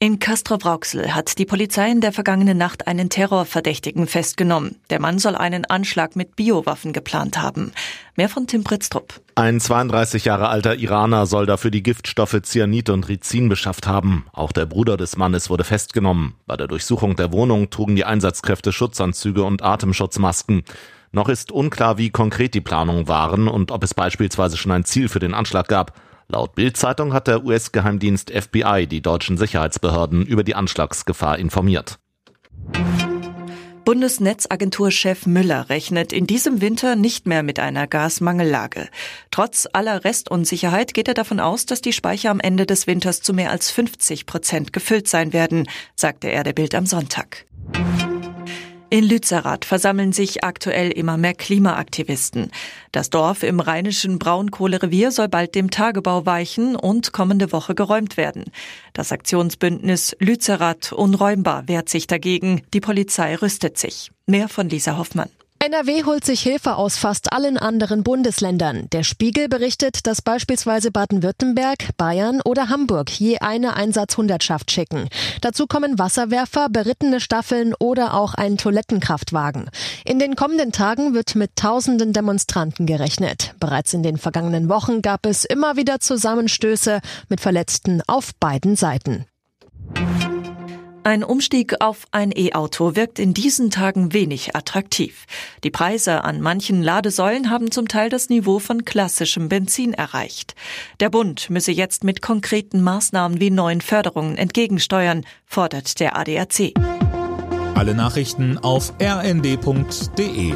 In Castrop-Rauxel hat die Polizei in der vergangenen Nacht einen Terrorverdächtigen festgenommen. Der Mann soll einen Anschlag mit Biowaffen geplant haben. Mehr von Tim Pritztrup. Ein 32 Jahre alter Iraner soll dafür die Giftstoffe Cyanid und Rizin beschafft haben. Auch der Bruder des Mannes wurde festgenommen. Bei der Durchsuchung der Wohnung trugen die Einsatzkräfte Schutzanzüge und Atemschutzmasken. Noch ist unklar, wie konkret die Planungen waren und ob es beispielsweise schon ein Ziel für den Anschlag gab. Laut Bild-Zeitung hat der US-Geheimdienst FBI die deutschen Sicherheitsbehörden über die Anschlagsgefahr informiert. Bundesnetzagenturchef Müller rechnet in diesem Winter nicht mehr mit einer Gasmangellage. Trotz aller Restunsicherheit geht er davon aus, dass die Speicher am Ende des Winters zu mehr als 50 Prozent gefüllt sein werden, sagte er der Bild am Sonntag. In Lützerath versammeln sich aktuell immer mehr Klimaaktivisten. Das Dorf im rheinischen Braunkohlerevier soll bald dem Tagebau weichen und kommende Woche geräumt werden. Das Aktionsbündnis Lützerath unräumbar wehrt sich dagegen. Die Polizei rüstet sich. Mehr von Lisa Hoffmann. NRW holt sich Hilfe aus fast allen anderen Bundesländern. Der Spiegel berichtet, dass beispielsweise Baden-Württemberg, Bayern oder Hamburg je eine Einsatzhundertschaft schicken. Dazu kommen Wasserwerfer, berittene Staffeln oder auch ein Toilettenkraftwagen. In den kommenden Tagen wird mit tausenden Demonstranten gerechnet. Bereits in den vergangenen Wochen gab es immer wieder Zusammenstöße mit Verletzten auf beiden Seiten. Ein Umstieg auf ein E-Auto wirkt in diesen Tagen wenig attraktiv. Die Preise an manchen Ladesäulen haben zum Teil das Niveau von klassischem Benzin erreicht. Der Bund müsse jetzt mit konkreten Maßnahmen wie neuen Förderungen entgegensteuern, fordert der ADAC. Alle Nachrichten auf rnd.de